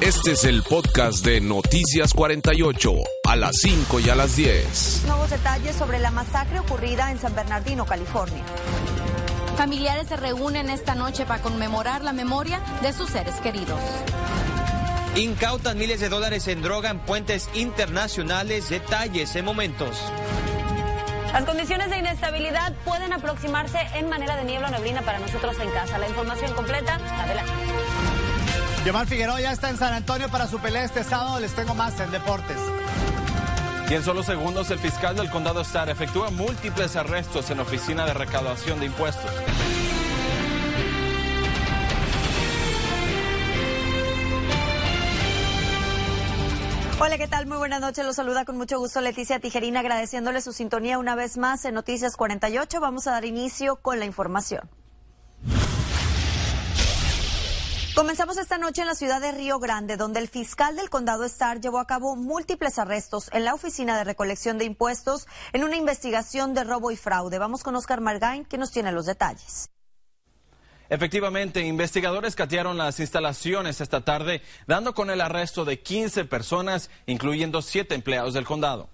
Este es el podcast de Noticias 48, a las 5 y a las 10. Nuevos detalles sobre la masacre ocurrida en San Bernardino, California. Familiares se reúnen esta noche para conmemorar la memoria de sus seres queridos. Incautan miles de dólares en droga en puentes internacionales. Detalles en momentos. Las condiciones de inestabilidad pueden aproximarse en manera de niebla o neblina para nosotros en casa. La información completa, adelante. Yomar Figueroa ya está en San Antonio para su pelea este sábado. Les tengo más en deportes. Y en solo segundos, el fiscal del condado Star efectúa múltiples arrestos en oficina de recaudación de impuestos. Hola, ¿qué tal? Muy buenas noches. Los saluda con mucho gusto Leticia Tijerina, agradeciéndole su sintonía una vez más en Noticias 48. Vamos a dar inicio con la información. Comenzamos esta noche en la ciudad de Río Grande, donde el fiscal del condado Star llevó a cabo múltiples arrestos en la oficina de recolección de impuestos en una investigación de robo y fraude. Vamos con Oscar Margain, que nos tiene los detalles. Efectivamente, investigadores catearon las instalaciones esta tarde, dando con el arresto de 15 personas, incluyendo siete empleados del condado.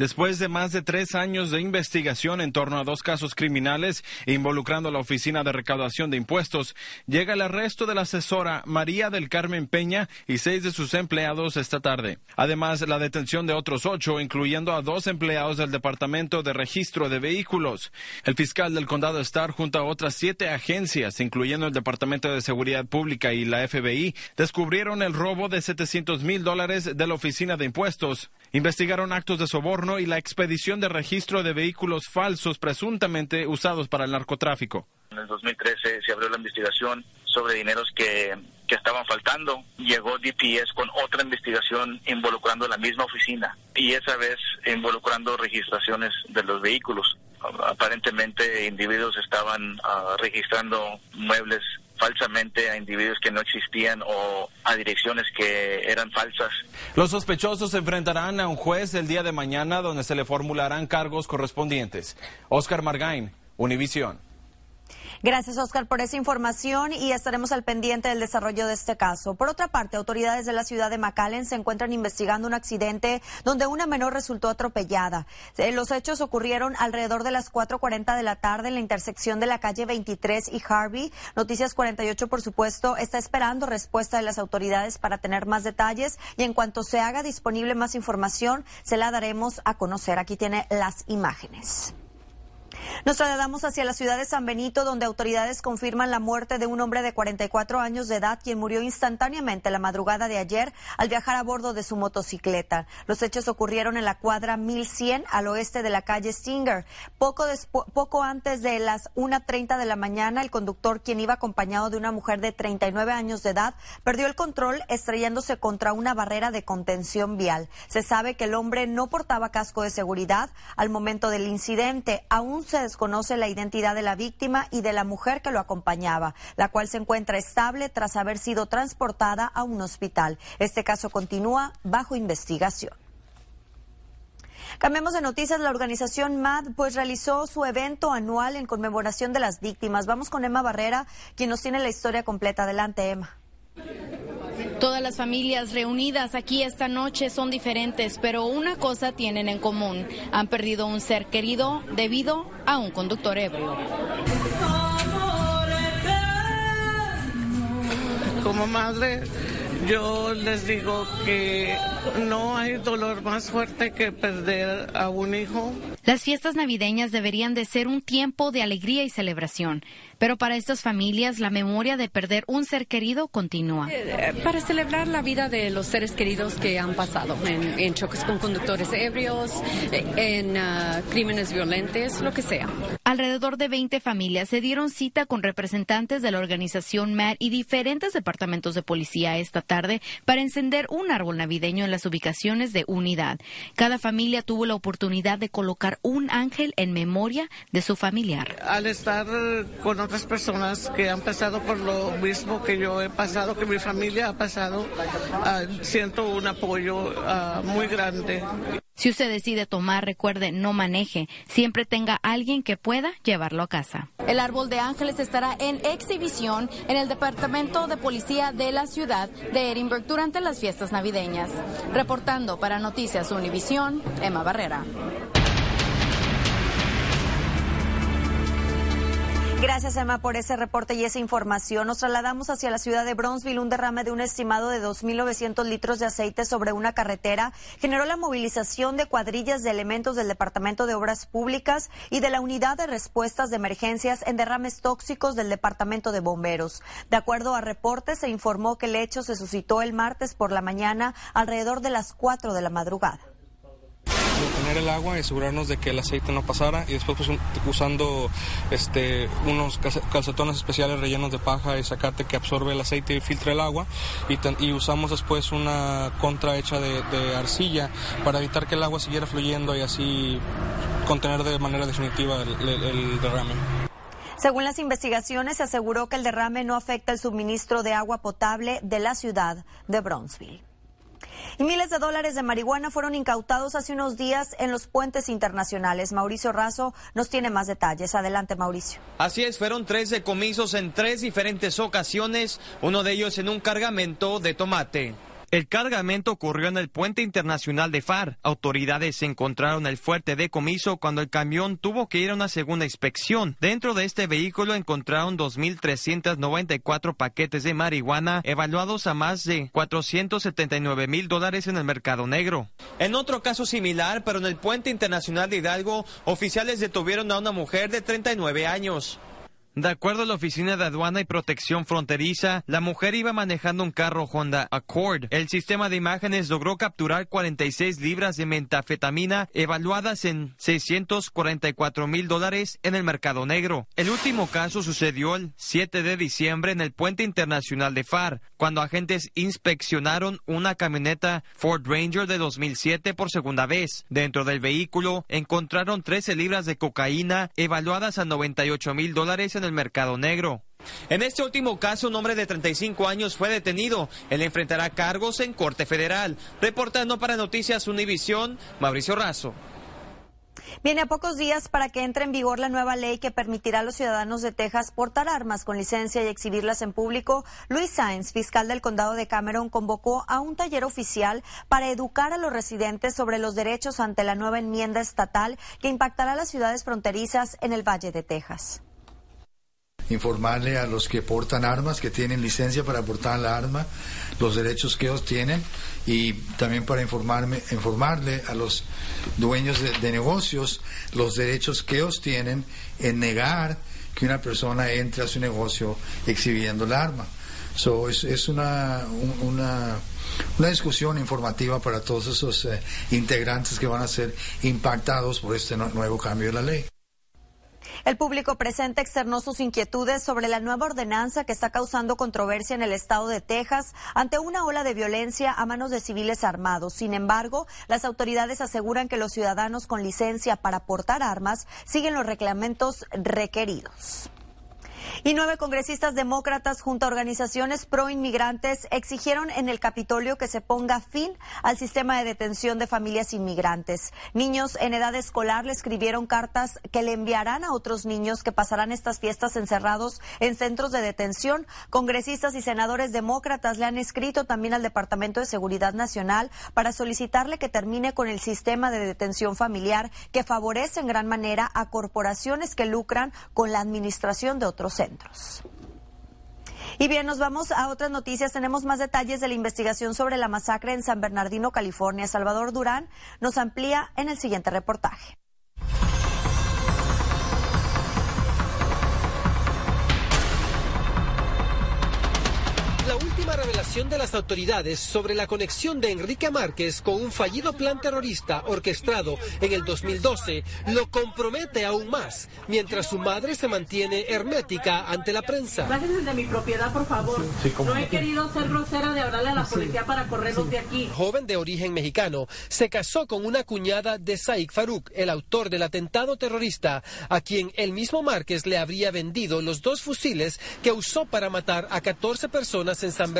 Después de más de tres años de investigación en torno a dos casos criminales involucrando a la Oficina de Recaudación de Impuestos, llega el arresto de la asesora María del Carmen Peña y seis de sus empleados esta tarde. Además, la detención de otros ocho, incluyendo a dos empleados del Departamento de Registro de Vehículos. El fiscal del condado Star, junto a otras siete agencias, incluyendo el Departamento de Seguridad Pública y la FBI, descubrieron el robo de 700 mil dólares de la Oficina de Impuestos. Investigaron actos de soborno y la expedición de registro de vehículos falsos presuntamente usados para el narcotráfico. En el 2013 se abrió la investigación sobre dineros que, que estaban faltando. Llegó DPS con otra investigación involucrando la misma oficina y esa vez involucrando registraciones de los vehículos. Aparentemente individuos estaban uh, registrando muebles falsamente a individuos que no existían o a direcciones que eran falsas. Los sospechosos se enfrentarán a un juez el día de mañana donde se le formularán cargos correspondientes. Oscar Margain, Univisión. Gracias, Oscar, por esa información y estaremos al pendiente del desarrollo de este caso. Por otra parte, autoridades de la ciudad de McAllen se encuentran investigando un accidente donde una menor resultó atropellada. Eh, los hechos ocurrieron alrededor de las 4.40 de la tarde en la intersección de la calle 23 y Harvey. Noticias 48, por supuesto, está esperando respuesta de las autoridades para tener más detalles y en cuanto se haga disponible más información, se la daremos a conocer. Aquí tiene las imágenes. Nos trasladamos hacia la ciudad de San Benito, donde autoridades confirman la muerte de un hombre de 44 años de edad, quien murió instantáneamente la madrugada de ayer al viajar a bordo de su motocicleta. Los hechos ocurrieron en la cuadra 1100 al oeste de la calle Stinger. Poco, poco antes de las 1.30 de la mañana, el conductor, quien iba acompañado de una mujer de 39 años de edad, perdió el control estrellándose contra una barrera de contención vial. Se sabe que el hombre no portaba casco de seguridad al momento del incidente. Aún se desconoce la identidad de la víctima y de la mujer que lo acompañaba, la cual se encuentra estable tras haber sido transportada a un hospital. Este caso continúa bajo investigación. Cambiemos de noticias. La organización MAD pues realizó su evento anual en conmemoración de las víctimas. Vamos con Emma Barrera, quien nos tiene la historia completa. Adelante, Emma. Todas las familias reunidas aquí esta noche son diferentes, pero una cosa tienen en común. Han perdido un ser querido debido a un conductor ebrio. Como madre, yo les digo que no hay dolor más fuerte que perder a un hijo. Las fiestas navideñas deberían de ser un tiempo de alegría y celebración, pero para estas familias la memoria de perder un ser querido continúa. Eh, para celebrar la vida de los seres queridos que han pasado en, en choques con conductores ebrios, eh, en uh, crímenes violentos, lo que sea. Alrededor de 20 familias se dieron cita con representantes de la organización MAD y diferentes departamentos de policía esta tarde para encender un árbol navideño en las ubicaciones de unidad. Cada familia tuvo la oportunidad de colocar un ángel en memoria de su familiar. Al estar con otras personas que han pasado por lo mismo que yo he pasado, que mi familia ha pasado, ah, siento un apoyo ah, muy grande. Si usted decide tomar, recuerde, no maneje. Siempre tenga alguien que pueda llevarlo a casa. El árbol de ángeles estará en exhibición en el Departamento de Policía de la ciudad de Edinburgh durante las fiestas navideñas. Reportando para Noticias Univisión, Emma Barrera. Gracias, Emma, por ese reporte y esa información. Nos trasladamos hacia la ciudad de Bronzeville. Un derrame de un estimado de 2.900 litros de aceite sobre una carretera generó la movilización de cuadrillas de elementos del Departamento de Obras Públicas y de la Unidad de Respuestas de Emergencias en Derrames Tóxicos del Departamento de Bomberos. De acuerdo a reportes, se informó que el hecho se suscitó el martes por la mañana alrededor de las 4 de la madrugada el agua y asegurarnos de que el aceite no pasara y después pues, usando este, unos calcetones especiales rellenos de paja y zacate que absorbe el aceite y filtra el agua y, usamos después una contra hecha de, arcilla para evitar que el agua siguiera fluyendo y así contener de manera definitiva el derrame. Según las investigaciones, se aseguró que el derrame no afecta el suministro de agua potable de la ciudad de Bronzeville. Y miles de dólares de marihuana fueron incautados hace unos días en los puentes internacionales. Mauricio Razo nos tiene más detalles. Adelante, Mauricio. Así es, fueron tres decomisos en tres diferentes ocasiones, uno de ellos en un cargamento de tomate. El cargamento ocurrió en el puente internacional de FAR. Autoridades encontraron el fuerte decomiso cuando el camión tuvo que ir a una segunda inspección. Dentro de este vehículo encontraron 2.394 paquetes de marihuana evaluados a más de 479 mil dólares en el mercado negro. En otro caso similar, pero en el puente internacional de Hidalgo, oficiales detuvieron a una mujer de 39 años. De acuerdo a la Oficina de Aduana y Protección Fronteriza, la mujer iba manejando un carro Honda Accord. El sistema de imágenes logró capturar 46 libras de metafetamina evaluadas en 644 mil dólares en el mercado negro. El último caso sucedió el 7 de diciembre en el puente internacional de FAR, cuando agentes inspeccionaron una camioneta Ford Ranger de 2007 por segunda vez. Dentro del vehículo encontraron 13 libras de cocaína evaluadas a 98 mil dólares en el mercado negro. En este último caso, un hombre de 35 años fue detenido. Él enfrentará cargos en Corte Federal. Reportando para Noticias Univisión, Mauricio Razo. Viene a pocos días para que entre en vigor la nueva ley que permitirá a los ciudadanos de Texas portar armas con licencia y exhibirlas en público. Luis Sáenz, fiscal del condado de Cameron, convocó a un taller oficial para educar a los residentes sobre los derechos ante la nueva enmienda estatal que impactará a las ciudades fronterizas en el Valle de Texas informarle a los que portan armas, que tienen licencia para portar la arma, los derechos que ellos tienen y también para informarme, informarle a los dueños de, negocios los derechos que ellos tienen en negar que una persona entre a su negocio exhibiendo el arma. So, es, una, una, una, discusión informativa para todos esos eh, integrantes que van a ser impactados por este nuevo cambio de la ley. El público presente externó sus inquietudes sobre la nueva ordenanza que está causando controversia en el estado de Texas ante una ola de violencia a manos de civiles armados. Sin embargo, las autoridades aseguran que los ciudadanos con licencia para portar armas siguen los reglamentos requeridos. Y nueve congresistas demócratas junto a organizaciones pro inmigrantes exigieron en el Capitolio que se ponga fin al sistema de detención de familias inmigrantes. Niños en edad escolar le escribieron cartas que le enviarán a otros niños que pasarán estas fiestas encerrados en centros de detención. Congresistas y senadores demócratas le han escrito también al Departamento de Seguridad Nacional para solicitarle que termine con el sistema de detención familiar que favorece en gran manera a corporaciones que lucran con la administración de otros centros. Y bien, nos vamos a otras noticias. Tenemos más detalles de la investigación sobre la masacre en San Bernardino, California. Salvador Durán nos amplía en el siguiente reportaje. Revelación de las autoridades sobre la conexión de Enrique Márquez con un fallido plan terrorista orquestado en el 2012 lo compromete aún más, mientras su madre se mantiene hermética ante la prensa. Gracias de mi propiedad, por favor. no he querido ser grosera de hablarle a la policía para correrlos de aquí. Joven de origen mexicano, se casó con una cuñada de Saik Farouk, el autor del atentado terrorista, a quien el mismo Márquez le habría vendido los dos fusiles que usó para matar a 14 personas en San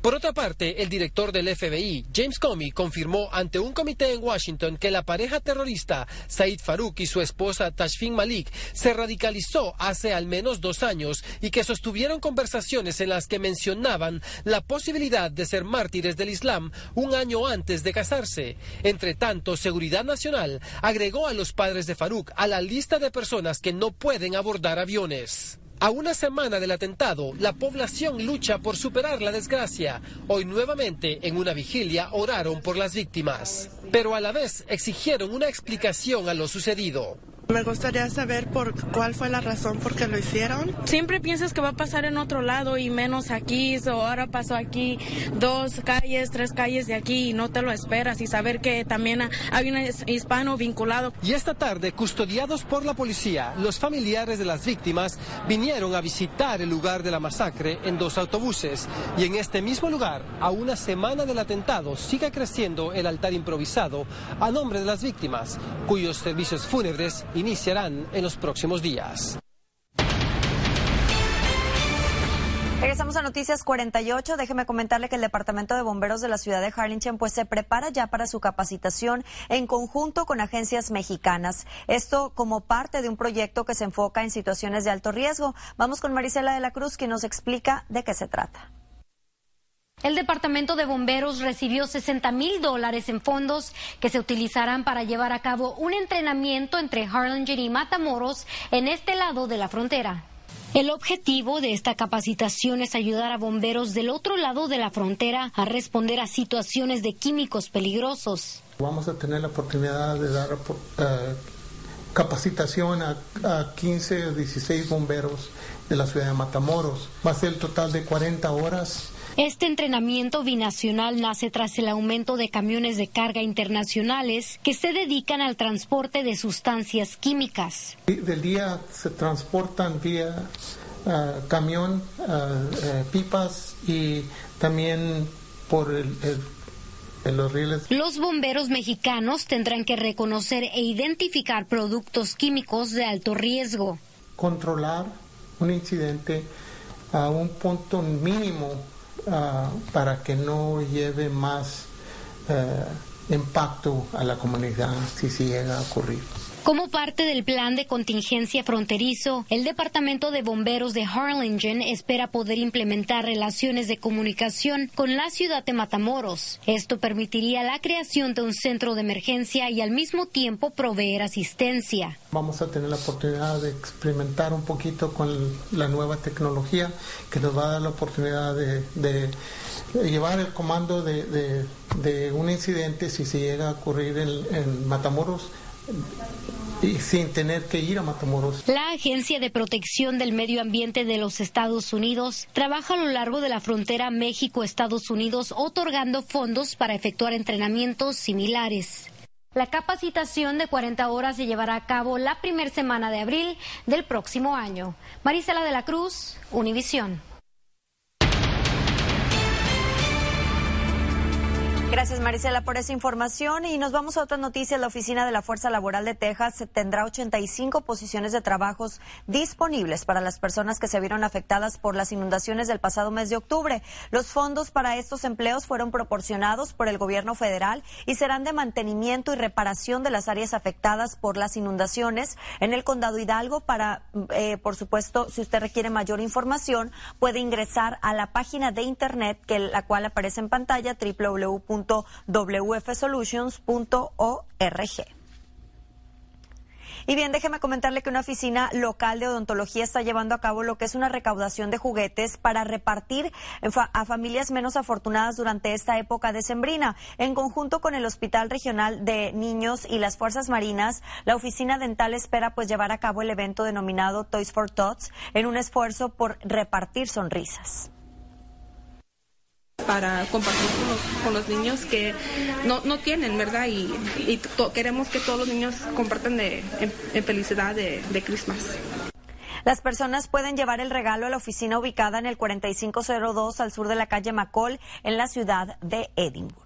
Por otra parte, el director del FBI, James Comey, confirmó ante un comité en Washington que la pareja terrorista Said Farouk y su esposa Tashfin Malik se radicalizó hace al menos dos años y que sostuvieron conversaciones en las que mencionaban la posibilidad de ser mártires del Islam un año antes de casarse. Entre tanto, Seguridad Nacional agregó a los padres de Farouk a la lista de personas que no pueden abordar aviones. A una semana del atentado, la población lucha por superar la desgracia. Hoy nuevamente, en una vigilia, oraron por las víctimas, pero a la vez exigieron una explicación a lo sucedido. Me gustaría saber por cuál fue la razón por qué lo hicieron. Siempre piensas que va a pasar en otro lado y menos aquí. o ahora pasó aquí dos calles, tres calles de aquí y no te lo esperas y saber que también hay un hispano vinculado. Y esta tarde, custodiados por la policía, los familiares de las víctimas vinieron a visitar el lugar de la masacre en dos autobuses. Y en este mismo lugar, a una semana del atentado, sigue creciendo el altar improvisado a nombre de las víctimas, cuyos servicios fúnebres iniciarán en los próximos días. Regresamos a Noticias 48. Déjeme comentarle que el Departamento de Bomberos de la ciudad de Harlingen pues se prepara ya para su capacitación en conjunto con agencias mexicanas. Esto como parte de un proyecto que se enfoca en situaciones de alto riesgo. Vamos con Marisela de la Cruz que nos explica de qué se trata. El Departamento de Bomberos recibió 60 mil dólares en fondos que se utilizarán para llevar a cabo un entrenamiento entre Harlingen y Matamoros en este lado de la frontera. El objetivo de esta capacitación es ayudar a bomberos del otro lado de la frontera a responder a situaciones de químicos peligrosos. Vamos a tener la oportunidad de dar eh, capacitación a, a 15 o 16 bomberos de la ciudad de Matamoros. Va a ser el total de 40 horas este entrenamiento binacional nace tras el aumento de camiones de carga internacionales que se dedican al transporte de sustancias químicas. Del día se transportan vía ah, camión, ah, eh, pipas y también por el, los rieles. Los bomberos mexicanos tendrán que reconocer e identificar productos químicos de alto riesgo. Controlar un incidente a un punto mínimo Ah, para que no lleve más eh, impacto a la comunidad si se llega a ocurrir. Como parte del plan de contingencia fronterizo, el Departamento de Bomberos de Harlingen espera poder implementar relaciones de comunicación con la ciudad de Matamoros. Esto permitiría la creación de un centro de emergencia y al mismo tiempo proveer asistencia. Vamos a tener la oportunidad de experimentar un poquito con la nueva tecnología que nos va a dar la oportunidad de, llevar el comando de, un incidente si se llega a ocurrir en Matamoros y sin tener que ir a Matamoros. La Agencia de Protección del Medio Ambiente de los Estados Unidos trabaja a lo largo de la frontera México-Estados Unidos otorgando fondos para efectuar entrenamientos similares. La capacitación de 40 horas se llevará a cabo la primera semana de abril del próximo año. Marisela de la Cruz, Univisión. Gracias Marisela por esa información y nos vamos a otra noticia. La Oficina de la Fuerza Laboral de Texas tendrá 85 posiciones de trabajos disponibles para las personas que se vieron afectadas por las inundaciones del pasado mes de octubre. Los fondos para estos empleos fueron proporcionados por el gobierno federal y serán de mantenimiento y reparación de las áreas afectadas por las inundaciones en el condado Hidalgo. Para, eh, por supuesto, si usted requiere mayor información, puede ingresar a la página de internet que la cual aparece en pantalla www www.wfsolutions.org. Y bien, déjeme comentarle que una oficina local de odontología está llevando a cabo lo que es una recaudación de juguetes para repartir a familias menos afortunadas durante esta época decembrina. En conjunto con el Hospital Regional de Niños y las Fuerzas Marinas, la oficina dental espera pues llevar a cabo el evento denominado Toys for Tots en un esfuerzo por repartir sonrisas. Para compartir con los, niños que no, no tienen, ¿verdad? Y, queremos que todos los niños compartan de, en, felicidad de, de Christmas. Las personas pueden llevar el regalo a la oficina ubicada en el 4502 al sur de la calle McCall en la ciudad de Edimburgo.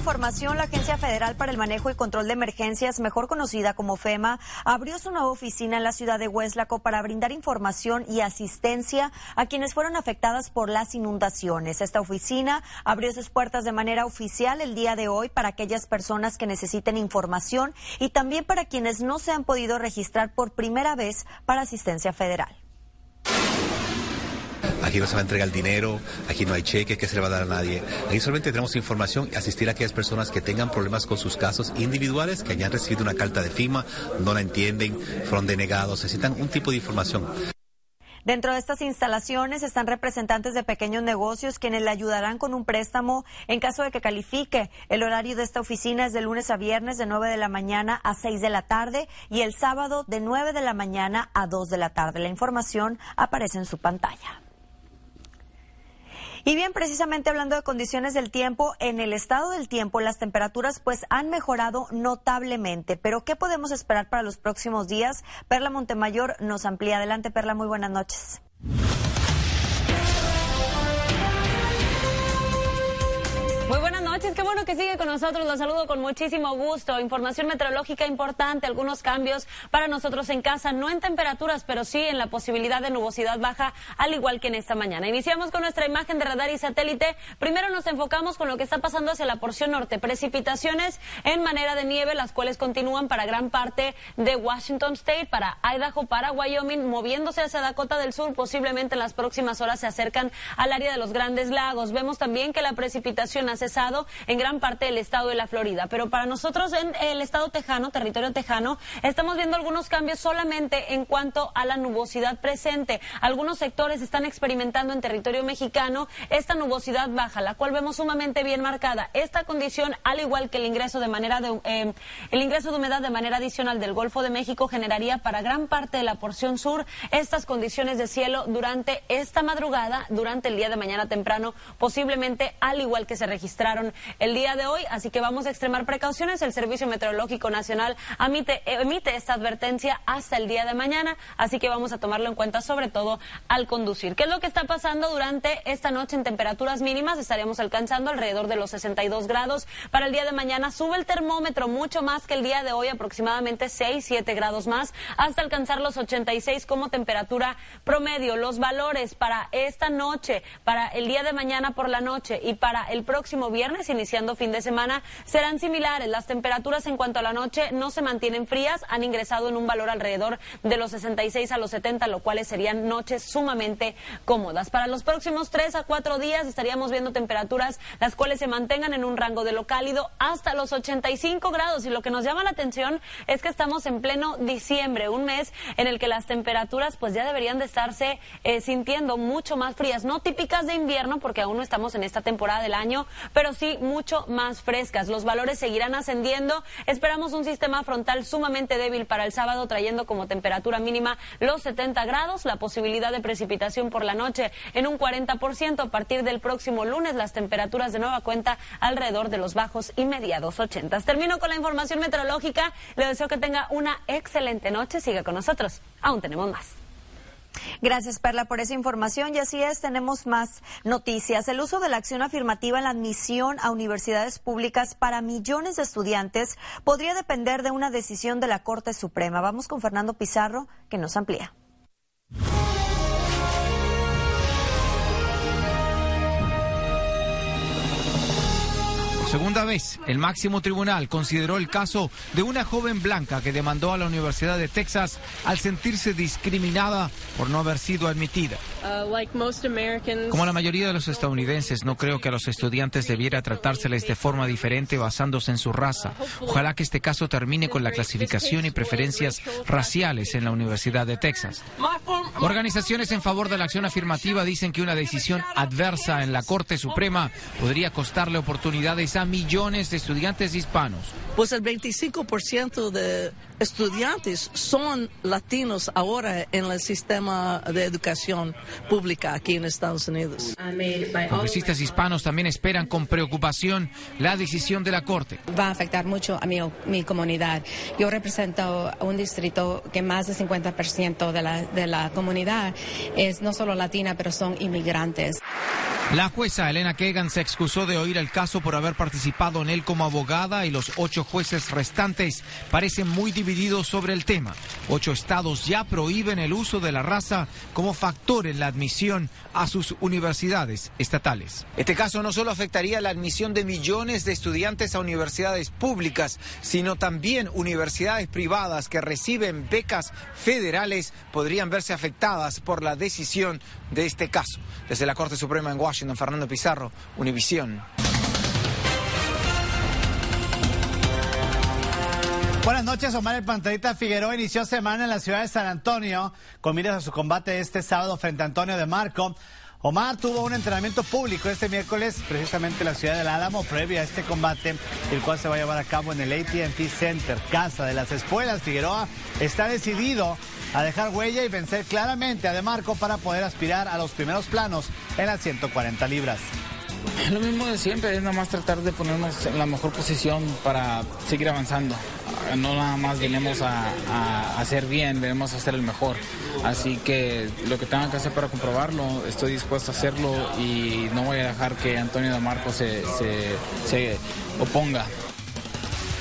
Información. La Agencia Federal para el Manejo y Control de Emergencias, mejor conocida como FEMA, abrió su nueva oficina en la ciudad de Hueslaco para brindar información y asistencia a quienes fueron afectadas por las inundaciones. Esta oficina abrió sus puertas de manera oficial el día de hoy para aquellas personas que necesiten información y también para quienes no se han podido registrar por primera vez para asistencia federal. Aquí no se va a entregar el dinero, aquí no hay cheques que se le va a dar a nadie. Aquí solamente tenemos información y asistir a aquellas personas que tengan problemas con sus casos individuales, que hayan recibido una carta de FIMA, no la entienden, fueron denegados, necesitan un tipo de información. Dentro de estas instalaciones están representantes de pequeños negocios quienes le ayudarán con un préstamo en caso de que califique. El horario de esta oficina es de lunes a viernes de 9 de la mañana a 6 de la tarde y el sábado de 9 de la mañana a 2 de la tarde. La información aparece en su pantalla. Y bien, precisamente hablando de condiciones del tiempo, en el estado del tiempo las temperaturas pues han mejorado notablemente. Pero ¿qué podemos esperar para los próximos días? Perla Montemayor nos amplía. Adelante, Perla, muy buenas noches. Que sigue con nosotros, los saludo con muchísimo gusto. Información meteorológica importante, algunos cambios para nosotros en casa, no en temperaturas, pero sí en la posibilidad de nubosidad baja, al igual que en esta mañana. Iniciamos con nuestra imagen de radar y satélite. Primero nos enfocamos con lo que está pasando hacia la porción norte. Precipitaciones en manera de nieve, las cuales continúan para gran parte de Washington State, para Idaho, para Wyoming, moviéndose hacia Dakota del Sur. Posiblemente en las próximas horas se acercan al área de los Grandes Lagos. Vemos también que la precipitación cesado en gran parte del estado de la Florida. Pero para nosotros en el estado tejano, territorio tejano, estamos viendo algunos cambios solamente en cuanto a la nubosidad presente. Algunos sectores están experimentando en territorio mexicano esta nubosidad baja, la cual vemos sumamente bien marcada. Esta condición, al igual que el ingreso de manera de, eh, el ingreso de humedad de manera adicional del Golfo de México generaría para gran parte de la porción sur estas condiciones de cielo durante esta madrugada, durante el día de mañana temprano, posiblemente al igual que se registra registraron el de hoy, así que vamos a extremar precauciones. El Servicio Meteorológico Nacional emite, emite esta advertencia hasta el día de mañana, así que vamos a tomarlo en cuenta sobre todo al conducir. ¿Qué es lo que está pasando durante esta noche en temperaturas mínimas? Estaríamos alcanzando alrededor de los 62 grados. Para el día de mañana sube el termómetro mucho más que el día de hoy, aproximadamente 6, 7 grados más, hasta alcanzar los 86 como temperatura promedio. Los valores para esta noche, para el día de mañana por la noche y para el próximo viernes, iniciando fin de semana, serán similares. Las temperaturas en cuanto a la noche no se mantienen frías, han ingresado en un valor alrededor de los 66 a los 70, lo cuales serían noches sumamente cómodas. Para los próximos tres a cuatro días estaríamos viendo temperaturas las cuales se mantengan en un rango de lo cálido hasta los 85 grados. Y lo que nos llama la atención es que estamos en pleno diciembre, un mes en el que las temperaturas pues ya deberían de estarse eh, sintiendo mucho más frías, no típicas de invierno porque aún no estamos en esta temporada del año, pero sí mucho más frescas. Los valores seguirán ascendiendo. Esperamos un sistema frontal sumamente débil para el sábado, trayendo como temperatura mínima los 70 grados, la posibilidad de precipitación por la noche en un 40%. A partir del próximo lunes, las temperaturas de nueva cuenta alrededor de los bajos y mediados 80. Termino con la información meteorológica. Le deseo que tenga una excelente noche. Siga con nosotros. Aún tenemos más. Gracias, Perla, por esa información. Y así es, tenemos más noticias. El uso de la acción afirmativa en la admisión a universidades públicas para millones de estudiantes podría depender de una decisión de la Corte Suprema. Vamos con Fernando Pizarro, que nos amplía. Segunda vez, el máximo tribunal consideró el caso de una joven blanca que demandó a la Universidad de Texas al sentirse discriminada por no haber sido admitida. Uh, Como la mayoría de los estadounidenses, no creo que a los estudiantes debiera tratárseles de forma diferente basándose en su raza. Ojalá que este caso termine con la clasificación y preferencias raciales en la Universidad de Texas. Organizaciones en favor de la acción afirmativa dicen que una decisión adversa en la Corte Suprema podría costarle oportunidades a millones de estudiantes hispanos. Pues el 25% de estudiantes son latinos ahora en el sistema de educación pública aquí en Estados Unidos. Congresistas hispanos también esperan con preocupación la decisión de la Corte. Va a afectar mucho a mi, mi comunidad. Yo represento un distrito que más del 50% de la, de la comunidad es no solo latina, pero son inmigrantes. La jueza Elena Kagan se excusó de oír el caso por haber participado en él como abogada y los ocho jueces restantes parecen muy divididos sobre el tema. Ocho estados ya prohíben el uso de la raza como factor en la admisión a sus universidades estatales. Este caso no solo afectaría la admisión de millones de estudiantes a universidades públicas, sino también universidades privadas que reciben becas federales podrían verse afectadas por la decisión de este caso. Desde la Corte Suprema en Washington, Fernando Pizarro, Univisión. Buenas noches, Omar el Panterita Figueroa inició semana en la ciudad de San Antonio con miras a su combate este sábado frente a Antonio de Marco. Omar tuvo un entrenamiento público este miércoles, precisamente en la ciudad del Álamo, previo a este combate, el cual se va a llevar a cabo en el ATT Center, Casa de las Espuelas. Figueroa está decidido a dejar huella y vencer claramente a De Marco para poder aspirar a los primeros planos en las 140 libras. Lo mismo de siempre, es nada más tratar de ponernos en la mejor posición para seguir avanzando. No nada más venimos a, hacer bien, venimos a hacer el mejor. Así que lo que tenga que hacer para comprobarlo, estoy dispuesto a hacerlo y no voy a dejar que Antonio de Marco se, se, se oponga.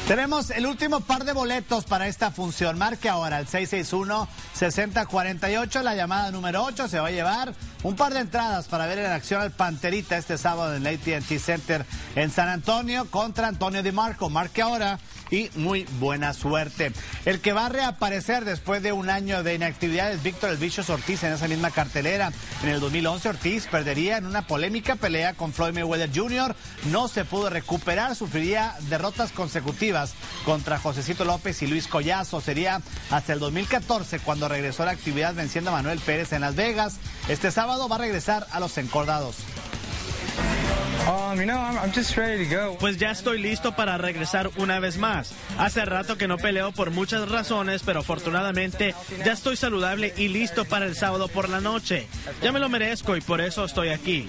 Tenemos el último par de boletos para esta función. Marque ahora el 661-6048, la llamada número 8. Se va a llevar un par de entradas para ver en acción al Panterita este sábado en el ATT Center en San Antonio contra Antonio Di Marco. Marque ahora y muy buena suerte. El que va a reaparecer después de un año de inactividad es Víctor El Ortiz en esa misma cartelera. En el 2011 Ortiz perdería en una polémica pelea con Floyd Mayweather Jr. No se pudo recuperar, sufriría derrotas consecutivas contra Josecito López y Luis Collazo. Sería hasta el 2014 cuando regresó a la actividad venciendo a Manuel Pérez en Las Vegas. Este sábado va a regresar a los encordados. Pues ya estoy listo para regresar una vez más. Hace rato que no peleo por muchas razones, pero afortunadamente ya estoy saludable y listo para el sábado por la noche. Ya me lo merezco y por eso estoy aquí.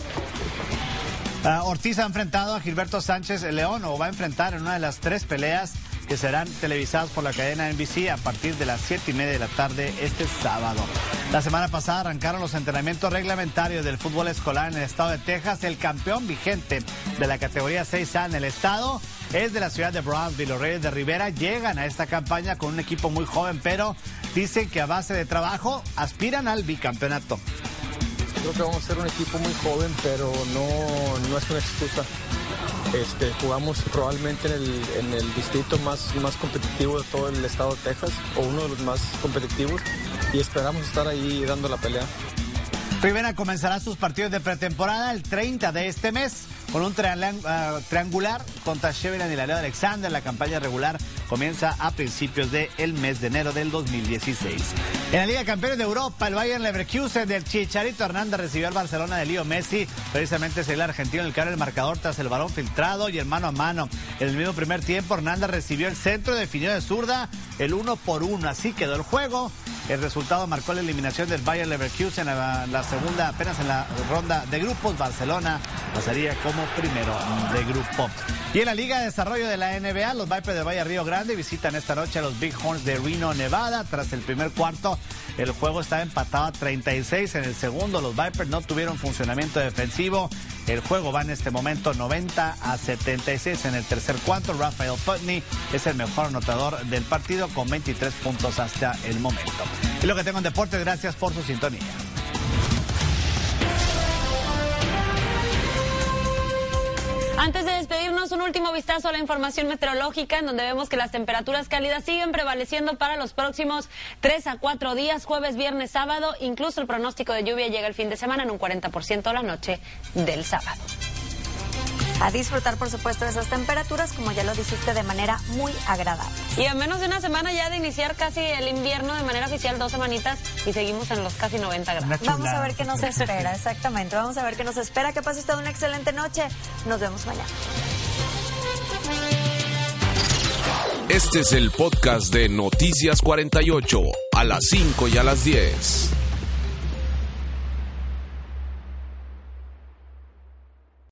Ah, Ortiz ha enfrentado a Gilberto Sánchez León o va a enfrentar en una de las tres peleas que serán televisadas por la cadena NBC a partir de las 7 y media de la tarde este sábado. La semana pasada arrancaron los entrenamientos reglamentarios del fútbol escolar en el estado de Texas. El campeón vigente de la categoría 6A en el estado es de la ciudad de Brownsville. Los Reyes de Rivera llegan a esta campaña con un equipo muy joven, pero dicen que a base de trabajo aspiran al bicampeonato. Creo que vamos a ser un equipo muy joven, pero no, no es una excusa. Este, jugamos probablemente en el, en el distrito más, más competitivo de todo el estado de Texas, o uno de los más competitivos, y esperamos estar ahí dando la pelea. Rivera comenzará sus partidos de pretemporada el 30 de este mes con un ah, triangular contra Shevland y la Leo Alexander. La campaña regular comienza a principios del mes de enero del 2016. En la Liga Campeones de Europa, el Bayern Leverkusen del Chicharito Hernández recibió al Barcelona de Lío Messi. Precisamente es el argentino el que abre el marcador tras el balón filtrado y el mano a mano. En el mismo primer tiempo, Hernández recibió el centro, definió de zurda el uno por uno. Así quedó el juego. El resultado marcó la eliminación del Bayern Leverkusen en la, segunda, apenas en la ronda de grupos. Barcelona pasaría como primero de grupo. Y en la Liga de Desarrollo de la NBA, los Vipers de Valle Río Grande visitan esta noche a los Big Horns de Reno, Nevada. Tras el primer cuarto, el juego estaba empatado a 36. En el segundo, los Vipers no tuvieron funcionamiento defensivo. El juego va en este momento 90 a 76 en el tercer cuarto. Rafael Putney es el mejor anotador del partido con 23 puntos hasta el momento. Y lo que tengo en deporte, gracias por su sintonía. Antes de un último vistazo a la información meteorológica, en donde vemos que las temperaturas cálidas siguen prevaleciendo para los próximos 3 a 4 días, jueves, viernes, sábado. Incluso el pronóstico de lluvia llega el fin de semana en un 40% la noche del sábado. A disfrutar, por supuesto, de esas temperaturas, como ya lo dijiste, de manera muy agradable. Y a menos de una semana ya de iniciar casi el invierno de manera oficial, dos semanitas, y seguimos en los casi 90 grados. Vamos a ver qué nos espera, exactamente. Vamos a ver qué nos espera. Que pase usted una excelente noche. Nos vemos mañana. Este es el podcast de Noticias 48, a las 5 y a las 10.